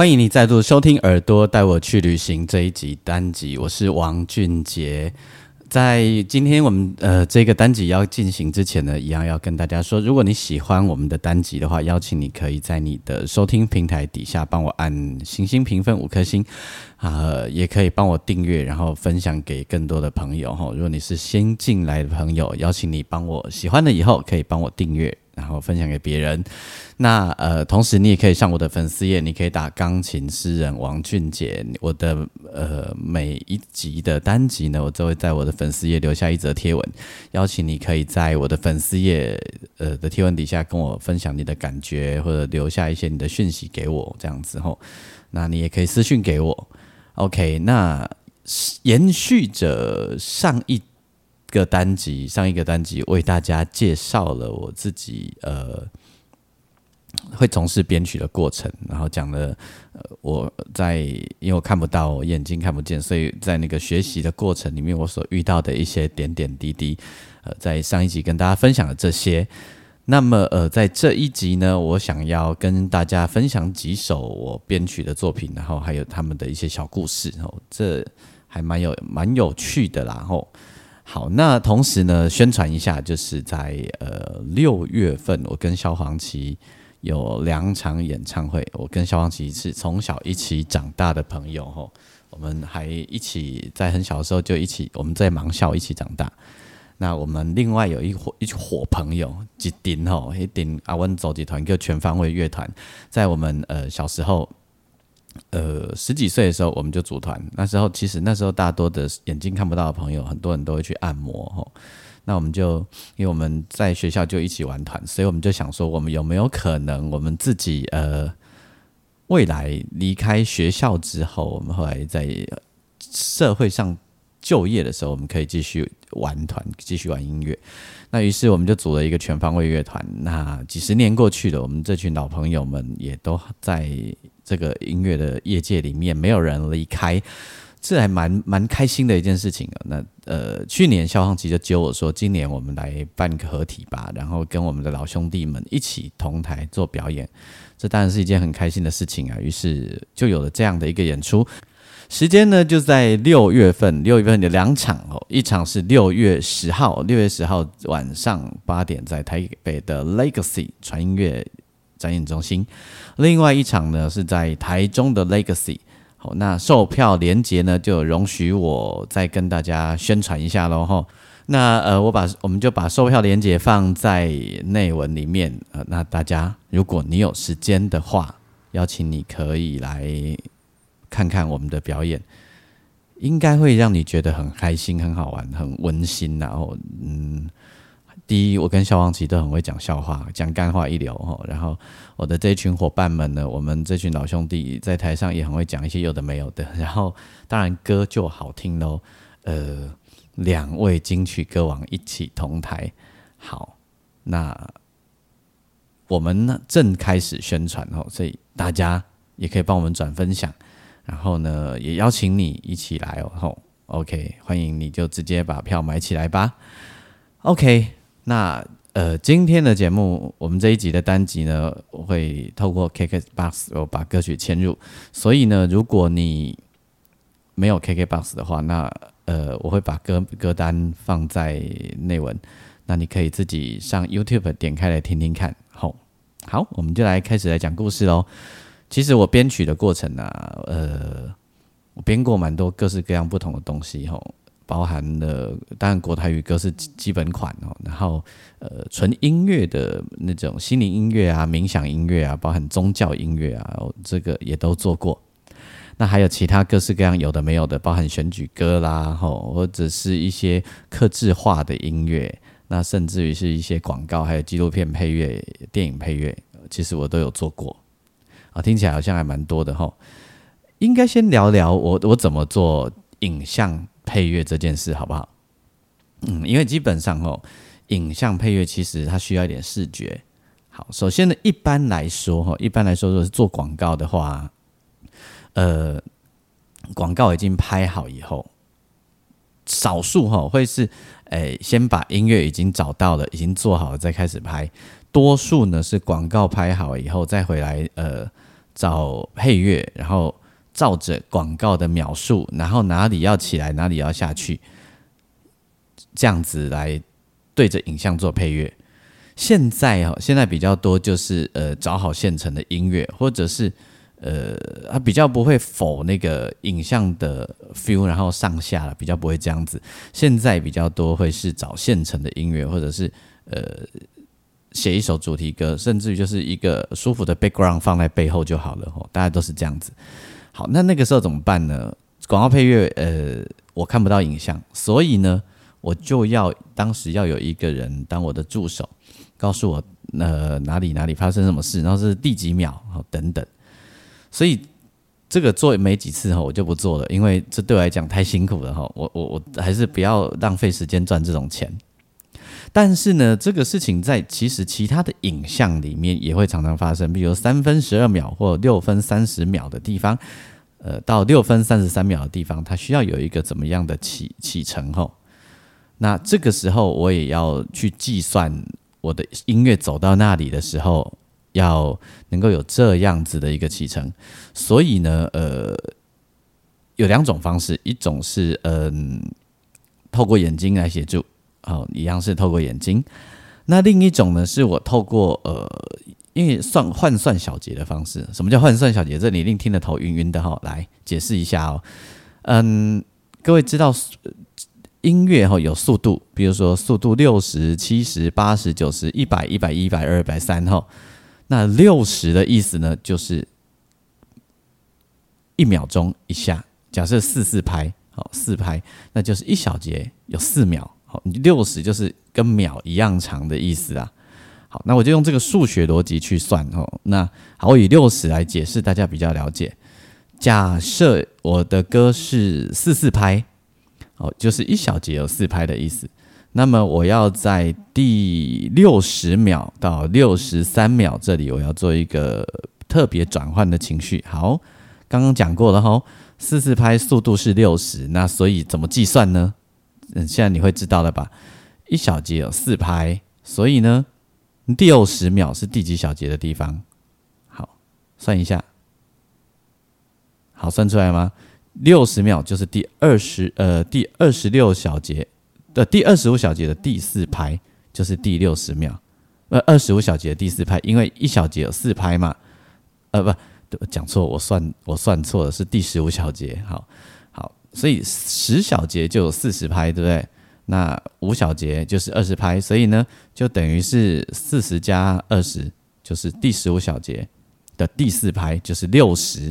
欢迎你再度收听《耳朵带我去旅行》这一集单集，我是王俊杰。在今天我们呃这个单集要进行之前呢，一样要跟大家说，如果你喜欢我们的单集的话，邀请你可以在你的收听平台底下帮我按星星评分五颗星，啊，也可以帮我订阅，然后分享给更多的朋友哈。如果你是新进来的朋友，邀请你帮我喜欢了以后可以帮我订阅。然后分享给别人，那呃，同时你也可以上我的粉丝页，你可以打钢琴诗人王俊杰。我的呃每一集的单集呢，我都会在我的粉丝页留下一则贴文，邀请你可以在我的粉丝页呃的贴文底下跟我分享你的感觉，或者留下一些你的讯息给我，这样子吼。那你也可以私讯给我。OK，那延续着上一。一个单集，上一个单集为大家介绍了我自己呃会从事编曲的过程，然后讲了呃我在因为我看不到我眼睛看不见，所以在那个学习的过程里面我所遇到的一些点点滴滴，呃在上一集跟大家分享了这些。那么呃在这一集呢，我想要跟大家分享几首我编曲的作品，然后还有他们的一些小故事哦，这还蛮有蛮有趣的啦，吼。好，那同时呢，宣传一下，就是在呃六月份，我跟萧煌奇有两场演唱会。我跟萧煌奇是从小一起长大的朋友吼，我们还一起在很小的时候就一起，我们在盲校一起长大。那我们另外有一伙一伙朋友，一顶吼一顶阿温走集团叫全方位乐团，在我们呃小时候。呃，十几岁的时候我们就组团。那时候其实那时候大多的眼睛看不到的朋友，很多人都会去按摩吼。那我们就因为我们在学校就一起玩团，所以我们就想说，我们有没有可能我们自己呃未来离开学校之后，我们后来在社会上就业的时候，我们可以继续玩团，继续玩音乐。那于是我们就组了一个全方位乐团。那几十年过去了，我们这群老朋友们也都在这个音乐的业界里面，没有人离开，这还蛮蛮开心的一件事情啊。那呃，去年消防局就揪我说，今年我们来办个合体吧，然后跟我们的老兄弟们一起同台做表演，这当然是一件很开心的事情啊。于是就有了这样的一个演出。时间呢，就在六月份，六月份有两场哦，一场是六月十号，六月十号晚上八点在台北的 Legacy 传音乐展演中心，另外一场呢是在台中的 Legacy。好，那售票连接呢，就容许我再跟大家宣传一下喽哈。那呃，我把我们就把售票连接放在内文里面，呃，那大家如果你有时间的话，邀请你可以来。看看我们的表演，应该会让你觉得很开心、很好玩、很温馨。然后，嗯，第一，我跟消防旗都很会讲笑话，讲干话一流哈。然后，我的这群伙伴们呢，我们这群老兄弟在台上也很会讲一些有的没有的。然后，当然歌就好听喽。呃，两位金曲歌王一起同台，好，那我们呢正开始宣传哦，所以大家也可以帮我们转分享。然后呢，也邀请你一起来哦。吼，OK，欢迎你就直接把票买起来吧。OK，那呃，今天的节目，我们这一集的单集呢，我会透过 KKBOX 我把歌曲嵌入。所以呢，如果你没有 KKBOX 的话，那呃，我会把歌歌单放在内文，那你可以自己上 YouTube 点开来听听看。好，好，我们就来开始来讲故事喽。其实我编曲的过程啊，呃，我编过蛮多各式各样不同的东西吼，包含了当然国台语歌是基本款哦，然后呃纯音乐的那种心灵音乐啊、冥想音乐啊，包含宗教音乐啊，这个也都做过。那还有其他各式各样有的没有的，包含选举歌啦，吼，或者是一些克制化的音乐，那甚至于是一些广告，还有纪录片配乐、电影配乐。其实我都有做过啊，听起来好像还蛮多的吼。应该先聊聊我我怎么做影像配乐这件事，好不好？嗯，因为基本上哦，影像配乐其实它需要一点视觉。好，首先呢，一般来说哈，一般来说如果是做广告的话，呃，广告已经拍好以后。少数哈会是，诶，先把音乐已经找到了，已经做好了，再开始拍。多数呢是广告拍好以后，再回来呃找配乐，然后照着广告的描述，然后哪里要起来，哪里要下去，这样子来对着影像做配乐。现在哦，现在比较多就是呃找好现成的音乐，或者是。呃，啊比较不会否那个影像的 feel，然后上下了，比较不会这样子。现在比较多会是找现成的音乐，或者是呃写一首主题歌，甚至于就是一个舒服的 background 放在背后就好了吼。大家都是这样子。好，那那个时候怎么办呢？广告配乐，呃，我看不到影像，所以呢，我就要当时要有一个人当我的助手，告诉我呃哪里哪里发生什么事，然后是第几秒，好等等。所以这个做没几次哈，我就不做了，因为这对我来讲太辛苦了哈。我我我还是不要浪费时间赚这种钱。但是呢，这个事情在其实其他的影像里面也会常常发生，比如三分十二秒或六分三十秒的地方，呃，到六分三十三秒的地方，它需要有一个怎么样的起起程吼？那这个时候我也要去计算我的音乐走到那里的时候。要能够有这样子的一个启程，所以呢，呃，有两种方式，一种是嗯，透过眼睛来协助，好，一样是透过眼睛。那另一种呢，是我透过呃，因为算换算小节的方式。什么叫换算小节？这你一定听得头晕晕的哈。来解释一下哦。嗯，各位知道音乐哈有速度，比如说速度六十七十八十九十一百一百一百二百三哈。那六十的意思呢，就是一秒钟一下。假设四四拍，好四拍，那就是一小节有四秒。好，六十就是跟秒一样长的意思啊。好，那我就用这个数学逻辑去算哦。那好，我以六十来解释，大家比较了解。假设我的歌是四四拍，哦，就是一小节有四拍的意思。那么我要在第六十秒到六十三秒这里，我要做一个特别转换的情绪。好，刚刚讲过了哈，四四拍速度是六十，那所以怎么计算呢？嗯，现在你会知道了吧？一小节有四拍，所以呢，六十秒是第几小节的地方？好，算一下，好算出来吗？六十秒就是第二十呃第二十六小节。的第二十五小节的第四拍就是第六十秒，呃，二十五小节的第四拍，因为一小节有四拍嘛，呃，不，讲错，我算我算错了，是第十五小节，好，所以十小节就有四十拍，对不对？那五小节就是二十拍，所以呢，就等于是四十加二十，就是第十五小节的第四拍就是六十，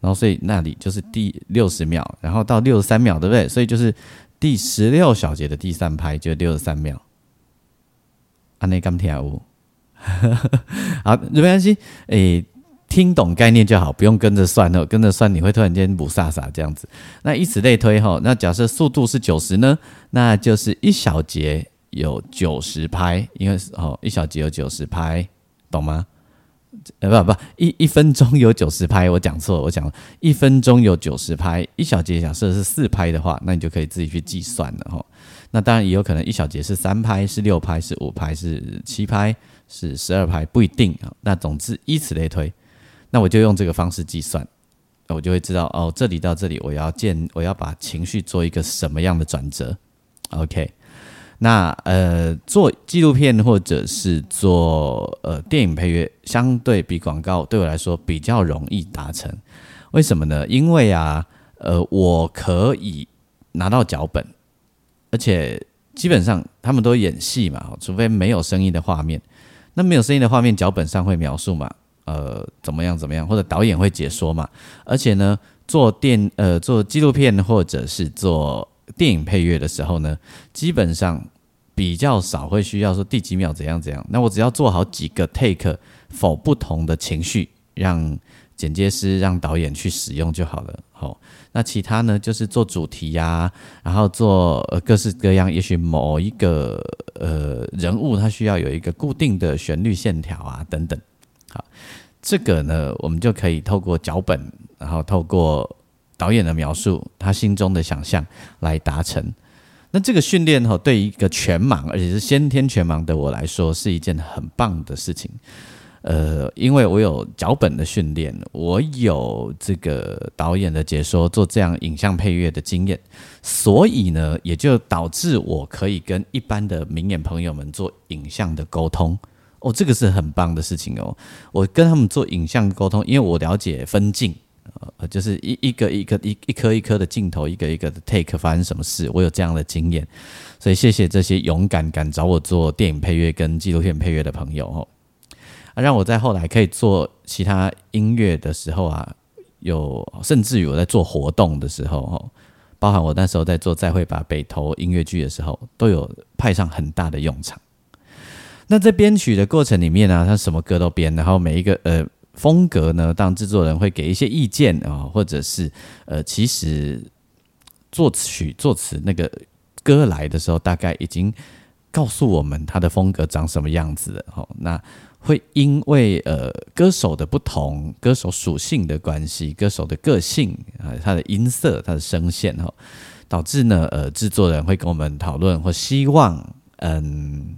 然后所以那里就是第六十秒，然后到六十三秒，对不对？所以就是。第十六小节的第三拍就六十三秒，安内刚跳舞，好没关系，诶，听懂概念就好，不用跟着算哦，跟着算你会突然间不飒飒这样子。那以此类推哈，那假设速度是九十呢，那就是一小节有九十拍，因为哦一小节有九十拍，懂吗？呃不不一一分钟有九十拍，我讲错，我讲一分钟有九十拍，一小节假设是四拍的话，那你就可以自己去计算了哈。那当然也有可能一小节是三拍，是六拍，是五拍，是七拍，是十二拍，不一定啊。那总之以此类推，那我就用这个方式计算，我就会知道哦，这里到这里我要建，我要把情绪做一个什么样的转折，OK。那呃，做纪录片或者是做呃电影配乐，相对比广告对我来说比较容易达成。为什么呢？因为啊，呃，我可以拿到脚本，而且基本上他们都演戏嘛，除非没有声音的画面。那没有声音的画面，脚本上会描述嘛？呃，怎么样怎么样，或者导演会解说嘛？而且呢，做电呃做纪录片或者是做。电影配乐的时候呢，基本上比较少会需要说第几秒怎样怎样。那我只要做好几个 take，否不同的情绪，让剪接师、让导演去使用就好了。好，那其他呢，就是做主题呀，然后做呃各式各样，也许某一个呃人物他需要有一个固定的旋律线条啊等等。好，这个呢，我们就可以透过脚本，然后透过导演的描述，他心中的想象来达成。那这个训练哈，对一个全盲而且是先天全盲的我来说，是一件很棒的事情。呃，因为我有脚本的训练，我有这个导演的解说，做这样影像配乐的经验，所以呢，也就导致我可以跟一般的明眼朋友们做影像的沟通。哦，这个是很棒的事情哦。我跟他们做影像沟通，因为我了解分镜。呃，就是一一个一个一一颗一颗的镜头，一个一个的 take 发生什么事，我有这样的经验，所以谢谢这些勇敢敢找我做电影配乐跟纪录片配乐的朋友哦，啊，让我在后来可以做其他音乐的时候啊，有甚至于我在做活动的时候哦，包含我那时候在做再会把北投音乐剧的时候，都有派上很大的用场。那在编曲的过程里面呢，他什么歌都编，然后每一个呃。风格呢？当制作人会给一些意见啊，或者是呃，其实作曲作词那个歌来的时候，大概已经告诉我们他的风格长什么样子了。哦，那会因为呃歌手的不同，歌手属性的关系，歌手的个性啊，他的音色，他的声线哈，导致呢呃制作人会跟我们讨论，或希望嗯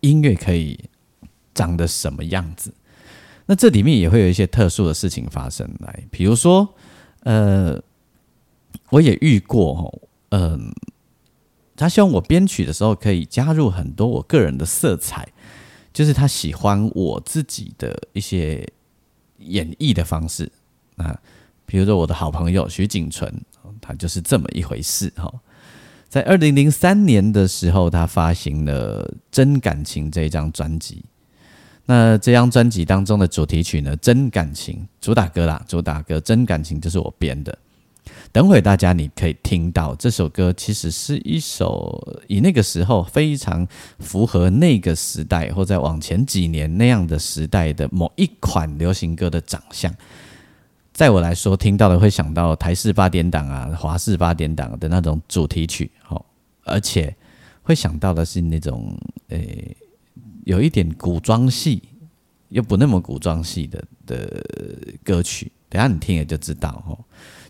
音乐可以长得什么样子。那这里面也会有一些特殊的事情发生来，比如说，呃，我也遇过哈，嗯，他希望我编曲的时候可以加入很多我个人的色彩，就是他喜欢我自己的一些演绎的方式啊，比如说我的好朋友徐景纯，他就是这么一回事哈，在二零零三年的时候，他发行了《真感情》这一张专辑。那这张专辑当中的主题曲呢，《真感情》主打歌啦，主打歌《真感情》就是我编的。等会大家你可以听到这首歌，其实是一首以那个时候非常符合那个时代，或在往前几年那样的时代的某一款流行歌的长相。在我来说，听到的会想到台式八点档啊、华式八点档的那种主题曲，哦，而且会想到的是那种诶。有一点古装戏，又不那么古装戏的的歌曲，等下你听了就知道哦。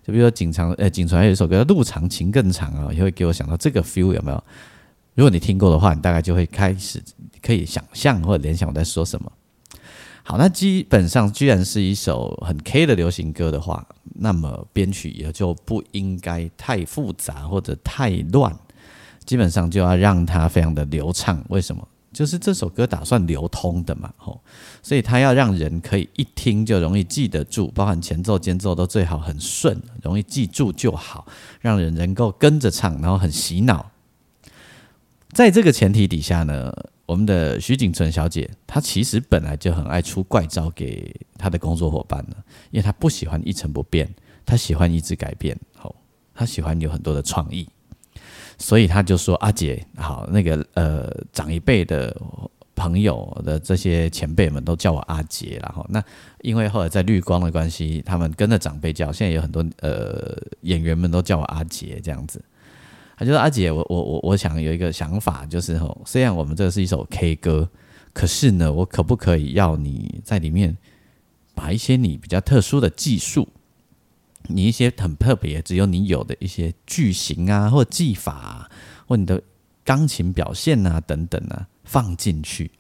就比如说景长，呃，景传有一首歌叫《路长情更长》啊，也会给我想到这个 feel 有没有？如果你听过的话，你大概就会开始可以想象或者联想我在说什么。好，那基本上居然是一首很 K 的流行歌的话，那么编曲也就不应该太复杂或者太乱，基本上就要让它非常的流畅。为什么？就是这首歌打算流通的嘛，吼，所以它要让人可以一听就容易记得住，包含前奏、间奏都最好很顺，容易记住就好，让人能够跟着唱，然后很洗脑。在这个前提底下呢，我们的徐景纯小姐，她其实本来就很爱出怪招给她的工作伙伴呢，因为她不喜欢一成不变，她喜欢一直改变，吼，她喜欢有很多的创意。所以她就说：“阿姐，好，那个呃，长一辈的朋友的这些前辈们都叫我阿杰，然后那因为后来在绿光的关系，他们跟着长辈叫，现在有很多呃演员们都叫我阿杰这样子。就说：阿姐，我我我我想有一个想法，就是吼，虽然我们这是一首 K 歌，可是呢，我可不可以要你在里面把一些你比较特殊的技术？”你一些很特别，只有你有的一些句型啊，或技法，啊或你的钢琴表现啊等等啊，放进去。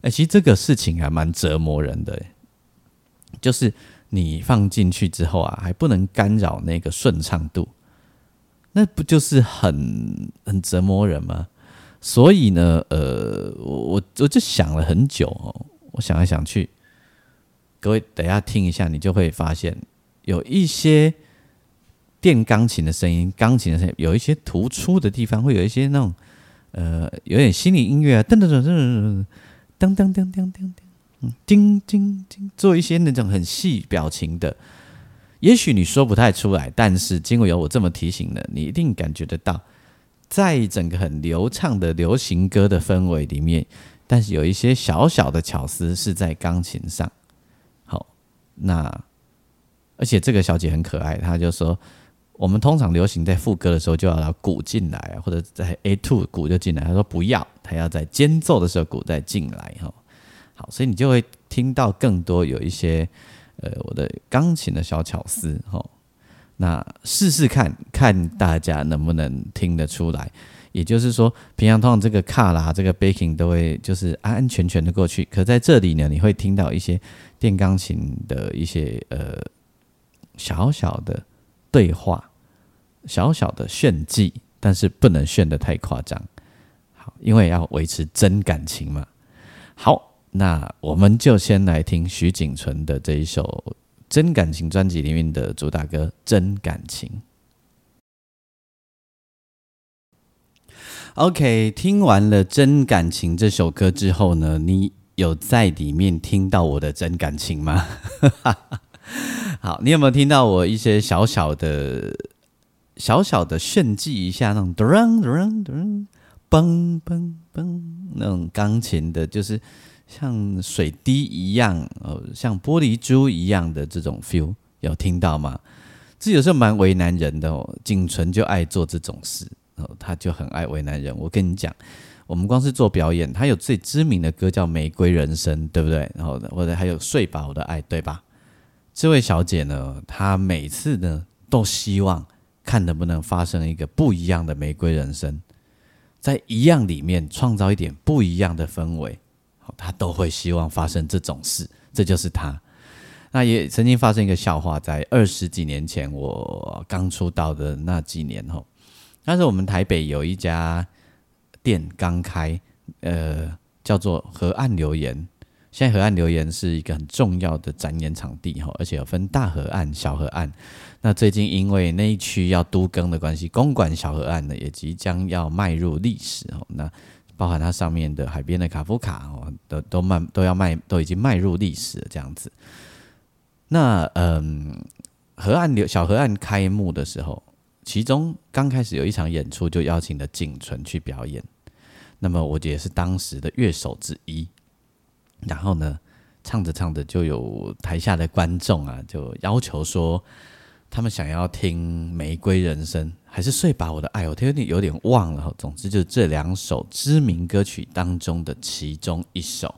哎，其实这个事情还蛮折磨人的，就是你放进去之后啊，还不能干扰那个顺畅度，那不就是很很折磨人吗？所以呢，呃，我我就想了很久哦，我想来想去，各位等下听一下，你就会发现。有一些电钢琴的声音，钢琴的声音有一些突出的地方，会有一些那种呃，有点心理音乐啊，噔噔噔噔噔噔噔噔噔噔，嗯，叮叮叮，做一些那种很细表情的，也许你说不太出来，但是经过有我这么提醒的，你一定感觉得到，在整个很流畅的流行歌的氛围里面，但是有一些小小的巧思是在钢琴上。好，那而且这个小姐很可爱，她就说，我们通常流行在副歌的时候就要鼓进来，或者在 A two 鼓就进来。她说不要，她要在间奏的时候鼓再进来。哈，好，所以你就会听到更多有一些呃我的钢琴的小巧思。哈。那试试看看大家能不能听得出来，也就是说，平常通常这个卡拉这个 baking 都会就是安安全全的过去，可在这里呢，你会听到一些电钢琴的一些呃小小的对话，小小的炫技，但是不能炫得太夸张，好，因为要维持真感情嘛。好，那我们就先来听徐锦纯的这一首。真感情专辑里面的主打歌《真感情》。OK，听完了《真感情》这首歌之后呢，你有在里面听到我的真感情吗？好，你有没有听到我一些小小的、小小的炫技一下那种噔噔噔噔嘣嘣那种钢琴的，就是。像水滴一样，呃，像玻璃珠一样的这种 feel，有听到吗？这有时候蛮为难人的哦。景纯就爱做这种事，哦，他就很爱为难人。我跟你讲，我们光是做表演，他有最知名的歌叫《玫瑰人生》，对不对？然后或者还有《睡吧我的爱》，对吧？这位小姐呢，她每次呢都希望看能不能发生一个不一样的玫瑰人生，在一样里面创造一点不一样的氛围。他都会希望发生这种事，这就是他。那也曾经发生一个笑话，在二十几年前，我刚出道的那几年吼，但是我们台北有一家店刚开，呃，叫做河岸留言。现在河岸留言是一个很重要的展演场地哈，而且有分大河岸、小河岸。那最近因为那一区要都更的关系，公馆小河岸呢也即将要迈入历史吼。那包含它上面的海边的卡夫卡哦，都都卖都要卖，都已经迈入历史了这样子。那嗯，河岸流小河岸开幕的时候，其中刚开始有一场演出，就邀请了景纯去表演。那么我也是当时的乐手之一。然后呢，唱着唱着，就有台下的观众啊，就要求说。他们想要听《玫瑰人生》还是《睡吧我的爱》，我有点有点忘了。总之就是这两首知名歌曲当中的其中一首。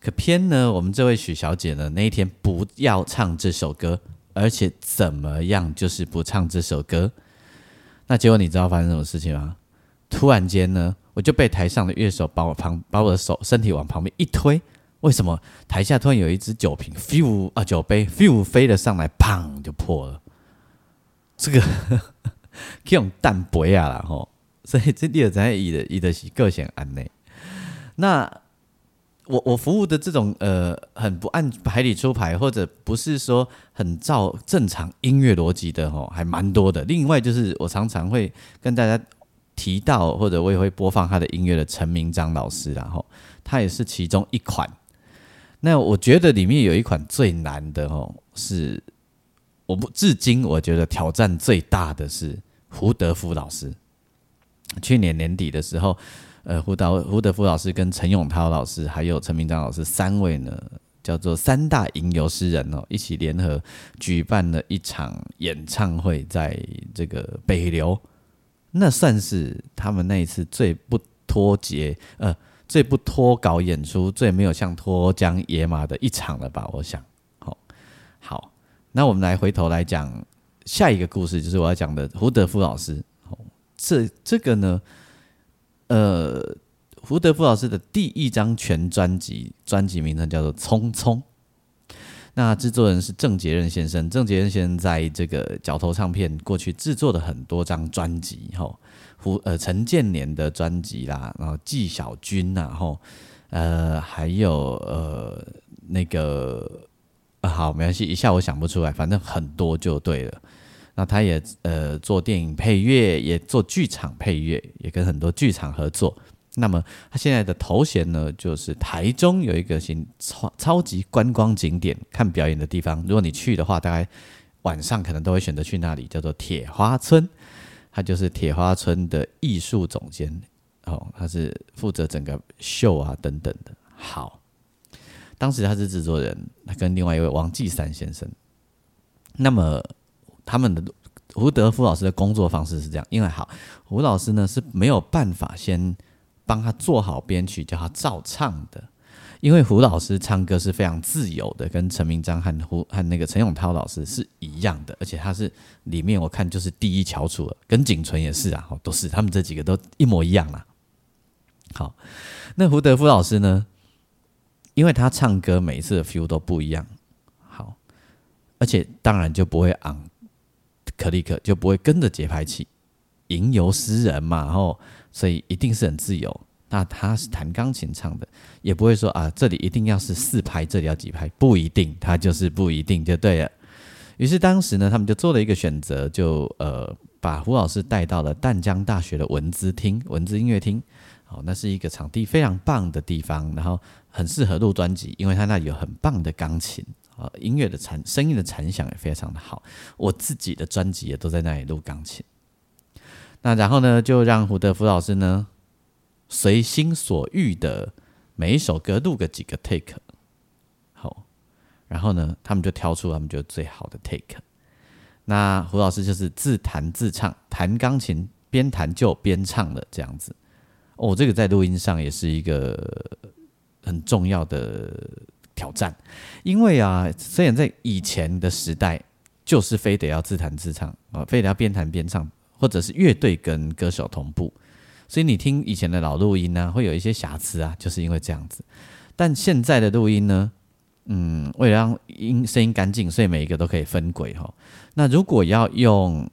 可偏呢，我们这位许小姐呢，那一天不要唱这首歌，而且怎么样就是不唱这首歌。那结果你知道发生什么事情吗？突然间呢，我就被台上的乐手把我旁把我的手身体往旁边一推。为什么台下突然有一只酒瓶，few 啊酒杯，few 飞了上来，砰就破了。这个可以用淡杯啊啦吼，所以这第二在以的以的是个性安内。那我我服务的这种呃很不按牌理出牌，或者不是说很照正常音乐逻辑的吼，还蛮多的。另外就是我常常会跟大家提到，或者我也会播放他的音乐的陈明章老师，然后他也是其中一款。那我觉得里面有一款最难的哦，是我不至今我觉得挑战最大的是胡德夫老师。去年年底的时候，呃，胡导胡德夫老师跟陈永涛老师还有陈明章老师三位呢，叫做三大吟游诗人哦，一起联合举办了一场演唱会，在这个北流，那算是他们那一次最不脱节呃。最不脱稿演出，最没有像脱缰野马的一场了吧？我想，好，好，那我们来回头来讲下一个故事，就是我要讲的胡德夫老师。哦，这这个呢，呃，胡德夫老师的第一张全专辑，专辑名称叫做《匆匆》。那制作人是郑杰任先生，郑杰任先生在这个角头唱片过去制作的很多张专辑，吼。胡呃陈建年的专辑啦，然后纪晓君呐，后呃还有呃那个好没关系，一下我想不出来，反正很多就对了。那他也呃做电影配乐，也做剧场配乐，也跟很多剧场合作。那么他现在的头衔呢，就是台中有一个新超超级观光景点，看表演的地方。如果你去的话，大概晚上可能都会选择去那里，叫做铁花村。他就是铁花村的艺术总监，哦，他是负责整个秀啊等等的。好，当时他是制作人，他跟另外一位王继山先生。那么他们的胡德夫老师的工作方式是这样，因为好，胡老师呢是没有办法先帮他做好编曲，叫他照唱的。因为胡老师唱歌是非常自由的，跟陈明章和胡和那个陈永涛老师是一样的，而且他是里面我看就是第一翘楚了，跟景纯也是啊，都是他们这几个都一模一样啦。好，那胡德夫老师呢？因为他唱歌每一次的 feel 都不一样，好，而且当然就不会昂可立克，就不会跟着节拍器吟游诗人嘛，然后所以一定是很自由。那他是弹钢琴唱的，也不会说啊，这里一定要是四拍，这里要几拍，不一定，他就是不一定就对了。于是当时呢，他们就做了一个选择，就呃把胡老师带到了淡江大学的文资厅、文资音乐厅。好，那是一个场地非常棒的地方，然后很适合录专辑，因为他那里有很棒的钢琴啊，音乐的残声音的残响也非常的好。我自己的专辑也都在那里录钢琴。那然后呢，就让胡德夫老师呢。随心所欲的每一首歌录个几个 take，好，然后呢，他们就挑出他们觉得最好的 take。那胡老师就是自弹自唱，弹钢琴边弹就边唱的这样子。哦，这个在录音上也是一个很重要的挑战，因为啊，虽然在以前的时代，就是非得要自弹自唱啊，非得要边弹边唱，或者是乐队跟歌手同步。所以你听以前的老录音呢，会有一些瑕疵啊，就是因为这样子。但现在的录音呢，嗯，为了让音声音干净，所以每一个都可以分轨哈。那如果要用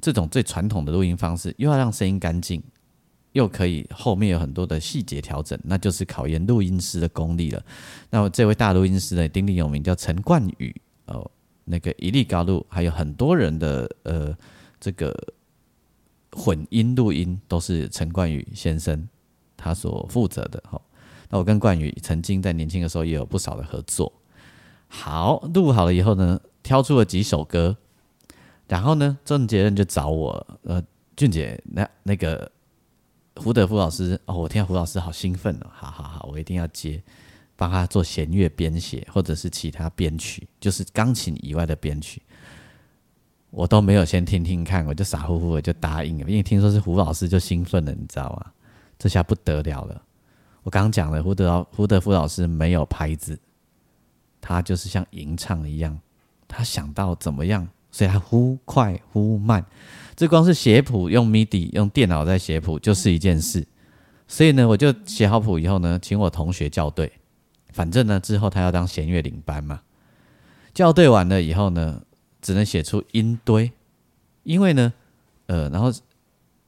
这种最传统的录音方式，又要让声音干净，又可以后面有很多的细节调整，那就是考验录音师的功力了。那这位大录音师呢，鼎鼎有名，叫陈冠宇哦，那个一粒高录，还有很多人的呃这个。混音录音都是陈冠宇先生他所负责的哈。那我跟冠宇曾经在年轻的时候也有不少的合作。好，录好了以后呢，挑出了几首歌，然后呢，郑杰任就找我，呃，俊杰，那那个胡德夫老师，哦，我听到胡老师好兴奋哦，好好好，我一定要接，帮他做弦乐编写或者是其他编曲，就是钢琴以外的编曲。我都没有先听听看，我就傻乎乎的就答应了，因为听说是胡老师就兴奋了，你知道吗？这下不得了了。我刚讲了，胡德胡德夫老师没有拍子，他就是像吟唱一样，他想到怎么样，所以他忽快忽慢。这光是写谱用 MIDI 用电脑在写谱就是一件事，所以呢，我就写好谱以后呢，请我同学校对，反正呢之后他要当弦乐领班嘛，校对完了以后呢。只能写出音堆，因为呢，呃，然后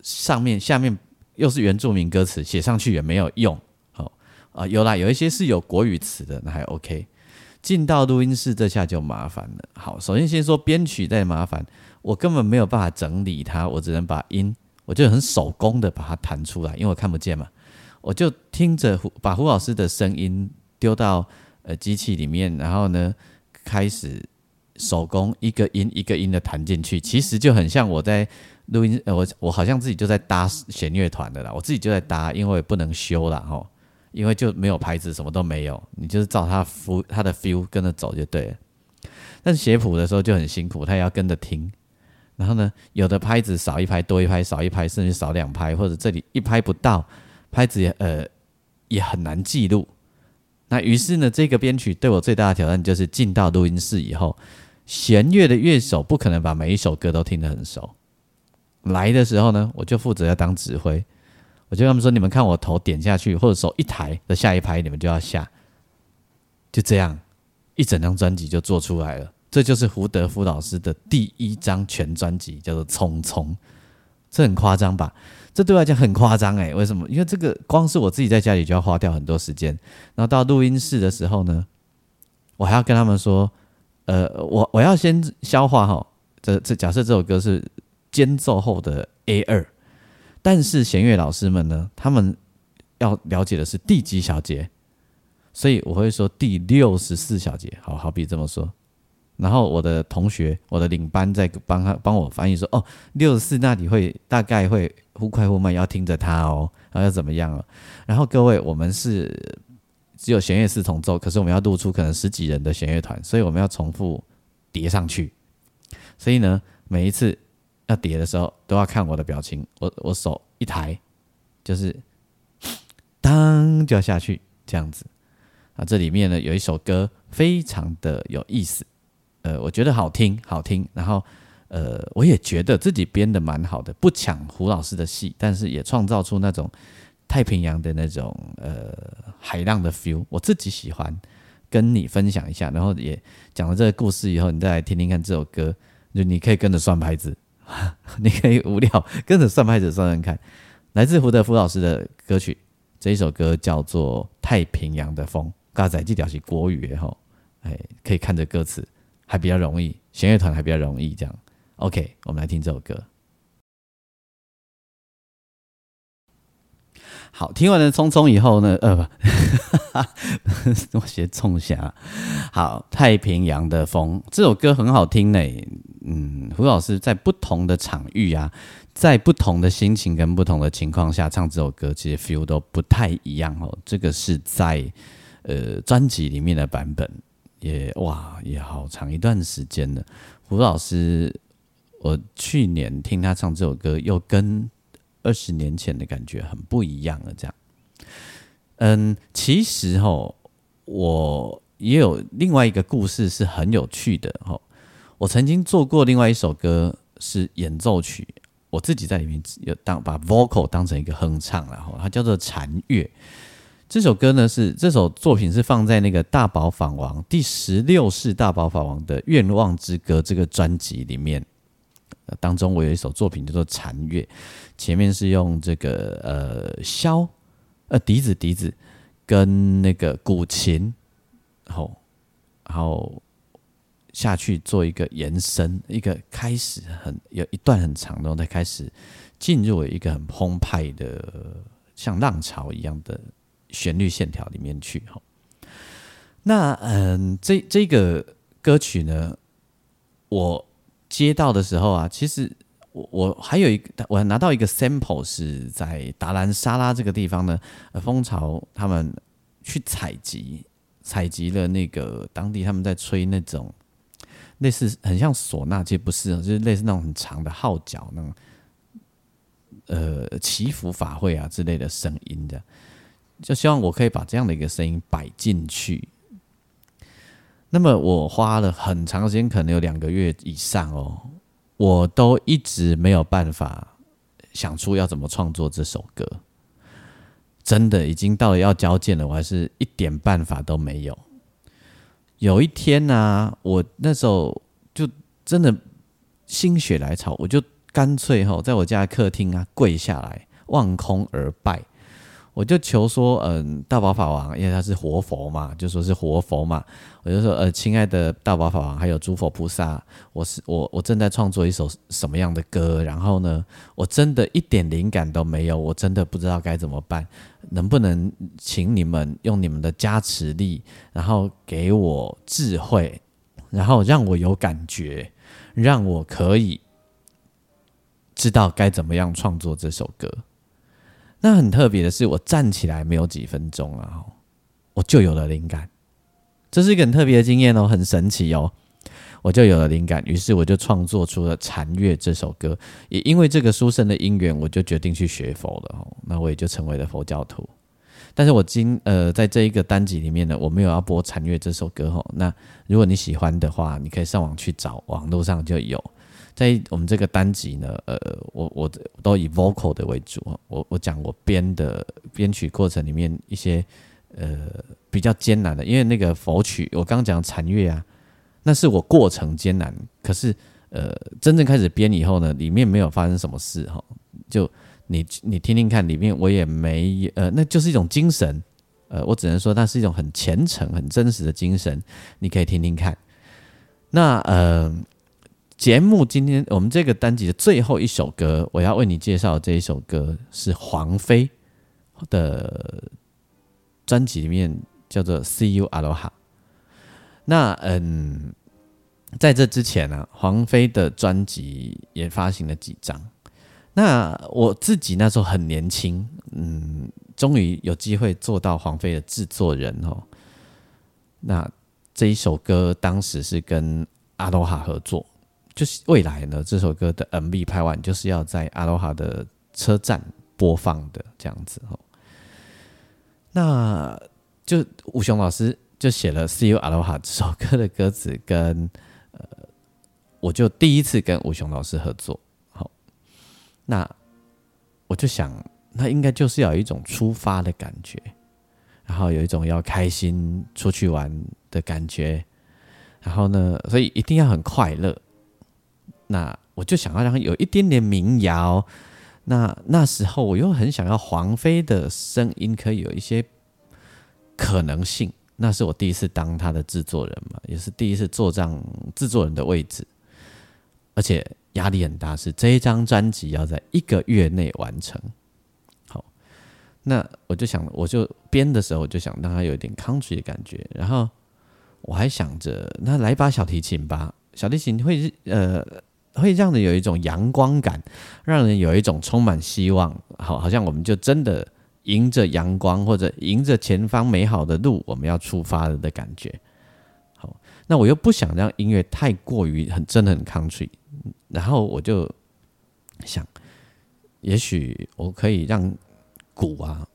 上面下面又是原住民歌词，写上去也没有用。好啊，有啦，有一些是有国语词的，那还 OK。进到录音室这下就麻烦了。好，首先先说编曲再麻烦，我根本没有办法整理它，我只能把音，我就很手工的把它弹出来，因为我看不见嘛，我就听着胡把胡老师的声音丢到呃机器里面，然后呢开始。手工一个音一个音的弹进去，其实就很像我在录音，我我好像自己就在搭弦乐团的啦，我自己就在搭，因为不能修啦吼，因为就没有牌子，什么都没有，你就是照他 feel 他的 feel 跟着走就对了。但是写谱的时候就很辛苦，他也要跟着听，然后呢，有的拍子少一拍多一拍少一拍，甚至少两拍，或者这里一拍不到，拍子也呃也很难记录。那于是呢，这个编曲对我最大的挑战就是进到录音室以后。弦乐的乐手不可能把每一首歌都听得很熟。来的时候呢，我就负责要当指挥，我就跟他们说：“你们看我头点下去，或者手一抬的下一拍，你们就要下。”就这样，一整张专辑就做出来了。这就是胡德夫老师的第一张全专辑，叫做《匆匆》。这很夸张吧？这对我来讲很夸张诶。为什么？因为这个光是我自己在家里就要花掉很多时间，然后到录音室的时候呢，我还要跟他们说。呃，我我要先消化哈，这这假设这首歌是间奏后的 A 二，但是弦乐老师们呢，他们要了解的是第几小节，所以我会说第六十四小节，好好比这么说，然后我的同学，我的领班在帮他帮我翻译说，哦，六十四那里会大概会忽快忽慢，要听着他哦，然后要怎么样哦？然后各位，我们是只有弦乐四重奏，可是我们要录出可能十几人的弦乐团，所以我们要重复叠上去。所以呢，每一次要叠的时候，都要看我的表情，我我手一抬，就是 当就要下去这样子。啊，这里面呢有一首歌非常的有意思。呃，我觉得好听，好听。然后，呃，我也觉得自己编的蛮好的，不抢胡老师的戏，但是也创造出那种太平洋的那种呃海浪的 feel。我自己喜欢跟你分享一下，然后也讲了这个故事以后，你再来听听看这首歌，就你可以跟着算拍子，你可以无聊跟着算拍子算算看。来自胡德夫老师的歌曲，这一首歌叫做《太平洋的风》，嘎仔这条是国语哈，哎，可以看着歌词。还比较容易，弦乐团还比较容易，这样。OK，我们来听这首歌。好，听完了《匆匆》以后呢，呃，不，我写冲下。好，《太平洋的风》这首歌很好听呢。嗯，胡老师在不同的场域啊，在不同的心情跟不同的情况下唱这首歌，其实 feel 都不太一样哦。这个是在呃专辑里面的版本。也哇，也好长一段时间了。胡老师，我去年听他唱这首歌，又跟二十年前的感觉很不一样了。这样，嗯，其实哈，我也有另外一个故事是很有趣的哈。我曾经做过另外一首歌是演奏曲，我自己在里面有当把 vocal 当成一个哼唱，然后它叫做禅乐。这首歌呢是这首作品是放在那个大宝法王第十六世大宝法王的愿望之歌这个专辑里面，当中我有一首作品叫做禅乐，前面是用这个呃箫呃笛子笛子跟那个古琴，然后然后下去做一个延伸，一个开始很有一段很长的，再开始进入一个很澎湃的像浪潮一样的。旋律线条里面去哈，那嗯，这这个歌曲呢，我接到的时候啊，其实我我还有一个，我拿到一个 sample 是在达兰沙拉这个地方呢，蜂巢他们去采集采集了那个当地他们在吹那种类似很像唢呐，其实不是，就是类似那种很长的号角那种，呃，祈福法会啊之类的声音的。就希望我可以把这样的一个声音摆进去。那么我花了很长时间，可能有两个月以上哦，我都一直没有办法想出要怎么创作这首歌。真的已经到了要交件了，我还是一点办法都没有。有一天呢，我那时候就真的心血来潮，我就干脆哈，在我家客厅啊跪下来，望空而拜。我就求说，嗯，大宝法王，因为他是活佛嘛，就说是活佛嘛。我就说，呃，亲爱的大宝法王，还有诸佛菩萨，我是我，我正在创作一首什么样的歌？然后呢，我真的一点灵感都没有，我真的不知道该怎么办。能不能请你们用你们的加持力，然后给我智慧，然后让我有感觉，让我可以知道该怎么样创作这首歌？那很特别的是，我站起来没有几分钟啊，我就有了灵感。这是一个很特别的经验哦，很神奇哦，我就有了灵感。于是我就创作出了《禅乐》这首歌。也因为这个书生的因缘，我就决定去学佛了哦。那我也就成为了佛教徒。但是我今呃，在这一个单集里面呢，我没有要播《禅乐》这首歌哦。那如果你喜欢的话，你可以上网去找，网络上就有。在我们这个单集呢，呃，我我都以 vocal 的为主我我讲我编的编曲过程里面一些呃比较艰难的，因为那个佛曲我刚刚讲禅乐啊，那是我过程艰难，可是呃真正开始编以后呢，里面没有发生什么事哈，就你你听听看，里面我也没呃，那就是一种精神，呃，我只能说那是一种很虔诚、很真实的精神，你可以听听看。那呃。节目今天我们这个单集的最后一首歌，我要为你介绍这一首歌是黄飞的专辑里面叫做《See You Aloha》。那嗯，在这之前呢，黄飞的专辑也发行了几张。那我自己那时候很年轻，嗯，终于有机会做到黄飞的制作人哦。那这一首歌当时是跟阿罗哈合作，就是未来呢这首歌的 MV 拍完就是要在阿罗哈的车站播放的这样子哦。那就吴雄老师就写了《See You Aloha》这首歌的歌词，跟呃，我就第一次跟吴雄老师合作。好，那我就想，那应该就是要有一种出发的感觉，然后有一种要开心出去玩的感觉，然后呢，所以一定要很快乐。那我就想要让他有一点点民谣。那那时候我又很想要黄飞的声音可以有一些可能性，那是我第一次当他的制作人嘛，也是第一次坐上制作人的位置，而且压力很大，是这一张专辑要在一个月内完成。好，那我就想，我就编的时候我就想让他有一点 country 的感觉，然后我还想着，那来把小提琴吧，小提琴会呃。会让人有一种阳光感，让人有一种充满希望，好，好像我们就真的迎着阳光，或者迎着前方美好的路，我们要出发了的感觉。好，那我又不想让音乐太过于很真的很 country，然后我就想，也许我可以让鼓啊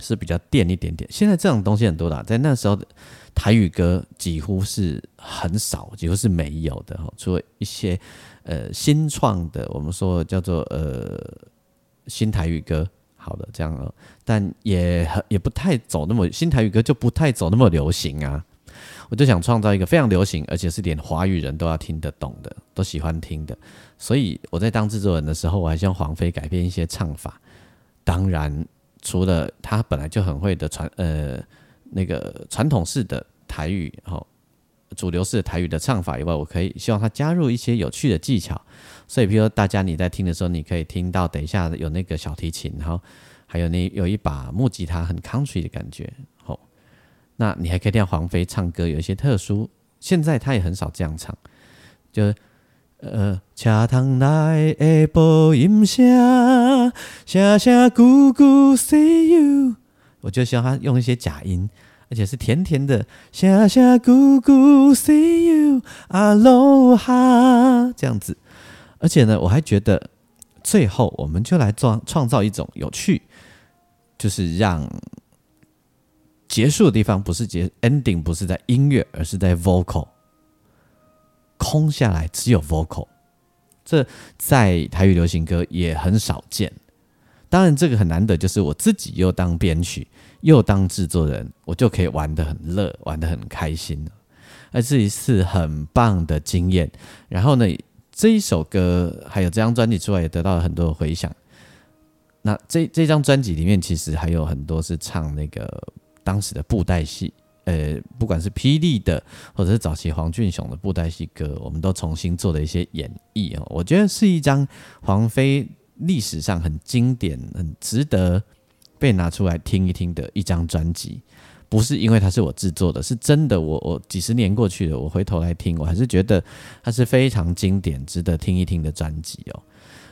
是比较电一点点。现在这种东西很多的，在那时候台语歌几乎是很少，几乎是没有的哈，除了一些呃新创的，我们说叫做呃新台语歌，好的这样哦，但也也不太走那么新台语歌就不太走那么流行啊。我就想创造一个非常流行，而且是连华语人都要听得懂的，都喜欢听的。所以我在当制作人的时候，我还向黄飞改变一些唱法。当然，除了他本来就很会的传呃。那个传统式的台语，吼，主流式的台语的唱法以外，我可以希望他加入一些有趣的技巧。所以，比如说大家你在听的时候，你可以听到等一下有那个小提琴，然后还有那有一把木吉他，很 country 的感觉。好，那你还可以听黄飞唱歌，有一些特殊。现在他也很少这样唱，就呃，恰当来的播音声，声声咕咕 see you。我就希望他用一些假音，而且是甜甜的，下下咕咕，see you aloha 这样子。而且呢，我还觉得最后我们就来创创造一种有趣，就是让结束的地方不是结 ending，不是在音乐，而是在 vocal 空下来，只有 vocal。这在台语流行歌也很少见。当然，这个很难得，就是我自己又当编曲又当制作人，我就可以玩得很乐，玩得很开心而这一次很棒的经验。然后呢，这一首歌还有这张专辑出来，也得到了很多的回响。那这这张专辑里面，其实还有很多是唱那个当时的布袋戏，呃，不管是霹雳的，或者是早期黄俊雄的布袋戏歌，我们都重新做了一些演绎哦。我觉得是一张黄飞。历史上很经典、很值得被拿出来听一听的一张专辑，不是因为它是我制作的，是真的。我我几十年过去了，我回头来听，我还是觉得它是非常经典、值得听一听的专辑哦。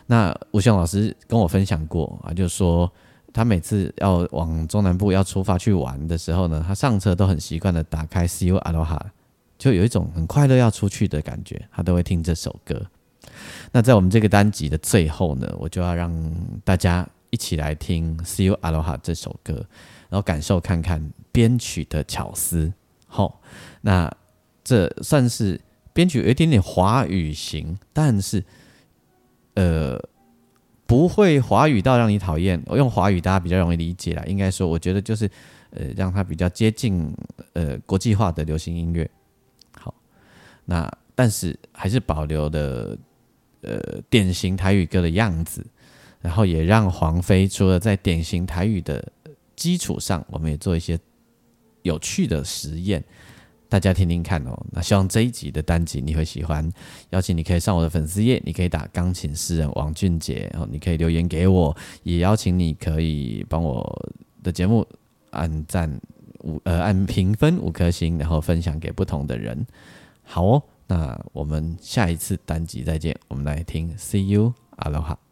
那吴雄老师跟我分享过啊，就说他每次要往中南部要出发去玩的时候呢，他上车都很习惯的打开《See You Aloha》，就有一种很快乐要出去的感觉，他都会听这首歌。那在我们这个单集的最后呢，我就要让大家一起来听《See You Aloha》这首歌，然后感受看看编曲的巧思。好，那这算是编曲有一点点华语型，但是呃不会华语到让你讨厌。我用华语大家比较容易理解啦，应该说我觉得就是呃让它比较接近呃国际化的流行音乐。好，那但是还是保留的。呃，典型台语歌的样子，然后也让黄飞除了在典型台语的基础上，我们也做一些有趣的实验，大家听听看哦。那希望这一集的单集你会喜欢，邀请你可以上我的粉丝页，你可以打钢琴诗人王俊杰，然后你可以留言给我，也邀请你可以帮我的节目按赞五呃按评分五颗星，然后分享给不同的人。好哦。那我们下一次单集再见，我们来听 See you，Aloha。